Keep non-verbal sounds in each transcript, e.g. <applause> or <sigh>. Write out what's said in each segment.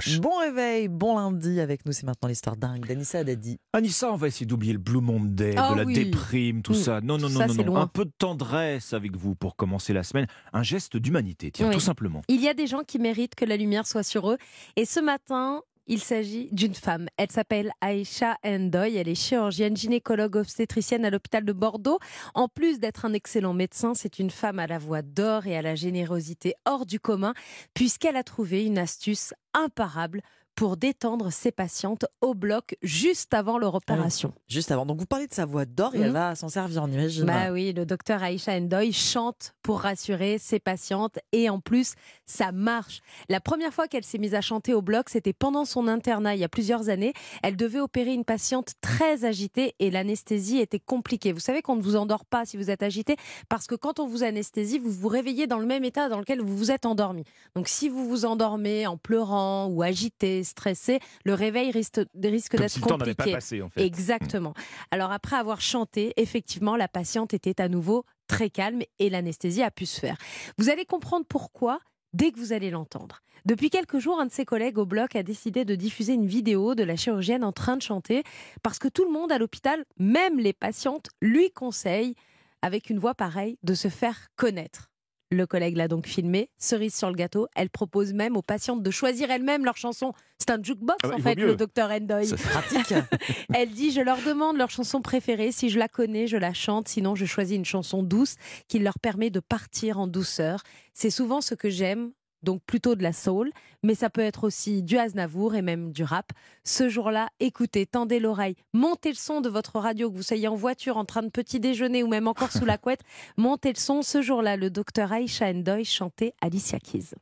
proche. Bon réveil, bon lundi avec nous, c'est maintenant l'histoire dingue d'Anissa Dadi. Anissa, on va essayer d'oublier le Blue Monday, Ah de la oui. déprime, tout Mm. ça. Non, non, non, ça, non, non. loin. Un peu de tendresse avec vous pour commencer la semaine. Un geste d'humanité, tiens, Oui. tout simplement. Il y a des gens qui méritent que la lumière soit sur eux. Et ce matin, il s'agit d'une femme. Elle s'appelle Aïcha Endoy. Elle est chirurgienne, gynécologue obstétricienne à l'hôpital de Bordeaux. En plus d'être un excellent médecin, c'est une femme à la voix d'or et à la générosité hors du commun, puisqu'elle a trouvé une astuce imparable pour détendre ses patientes au bloc juste avant leur opération. Juste avant. Donc vous parlez de sa voix d'or et Mhm. elle va s'en servir, on imagine. Bah oui, le docteur Aïcha Endoy chante pour rassurer ses patientes et en plus, ça marche. La première fois qu'elle s'est mise à chanter au bloc, c'était pendant son internat il y a plusieurs années. Elle devait opérer une patiente très agitée et l'anesthésie était compliquée. Vous savez qu'on ne vous endort pas si vous êtes agité parce que quand on vous anesthésie, vous vous réveillez dans le même état dans lequel vous vous êtes endormi. Donc si vous vous endormez en pleurant ou agité, stressé, le réveil risque, d'être si le temps compliqué. pas passé, en fait. Exactement. Alors après avoir chanté, effectivement, la patiente était à nouveau très calme et l'anesthésie a pu se faire. Vous allez comprendre pourquoi dès que vous allez l'entendre. Depuis quelques jours, un de ses collègues au bloc a décidé de diffuser une vidéo de la chirurgienne en train de chanter parce que tout le monde à l'hôpital, même les patientes, lui conseille, avec une voix pareille, de se faire connaître. Le collègue l'a donc filmé, cerise sur le gâteau. Elle propose même aux patientes de choisir elles-mêmes leur chanson. C'est un jukebox Ah bah, en fait, le docteur Endoy. Pratique. <laughs> Elle dit Je leur demande leur chanson préférée. Si je la connais, je la chante. Sinon, je choisis une chanson douce qui leur permet de partir en douceur. C'est souvent ce que j'aime. Donc plutôt de la soul, mais ça peut être aussi du Aznavour et même du rap. Ce jour-là, écoutez, tendez l'oreille, montez le son de votre radio, que vous soyez en voiture, en train de petit déjeuner ou même encore sous la couette, montez le son. Ce jour-là, le docteur Aisha Endoy chantait Alicia Keys.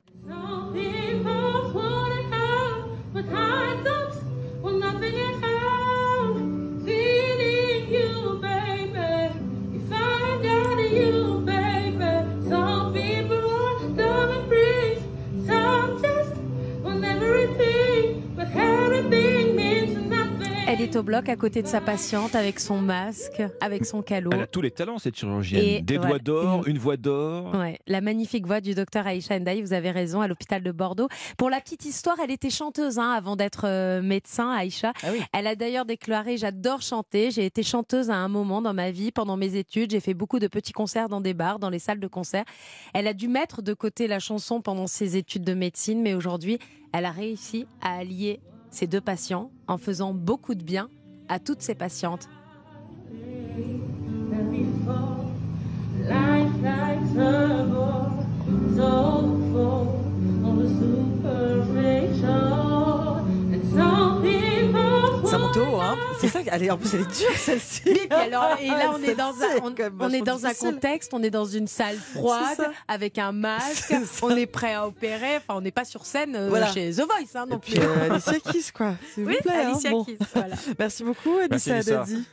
Elle est au bloc à côté de sa patiente avec son masque, avec son calot. Elle a tous les talents, cette chirurgienne. Et Des doigts d'or, une voix d'or. Ouais, la magnifique voix du docteur Aïcha Ndaï, vous avez raison, à l'hôpital de Bordeaux. Pour la petite histoire, elle était chanteuse hein, avant d'être euh, médecin, Aïcha. Ah oui. Elle a d'ailleurs déclaré J'adore chanter. J'ai été chanteuse à un moment dans ma vie, pendant mes études. J'ai fait beaucoup de petits concerts dans des bars, dans les salles de concert. Elle a dû mettre de côté la chanson pendant ses études de médecine, mais aujourd'hui, elle a réussi à allier ses deux patients en faisant beaucoup de bien à toutes ses patientes. Haut, hein. C'est ça. Allez, en plus, elle est dure celle-ci. Puis alors, et là, on est dans un, on, on est dans un contexte, on est dans une salle froide, avec un masque, on est prêt à opérer, enfin, on n'est pas sur scène euh, Voilà. chez The Voice, hein, non Et plus. puis euh, Alicia Keys, quoi. S'il oui, vous plaît. hein. Alicia Bon. Keys, voilà. <laughs> Merci beaucoup, Merci, Anissa Anissa. Dadi.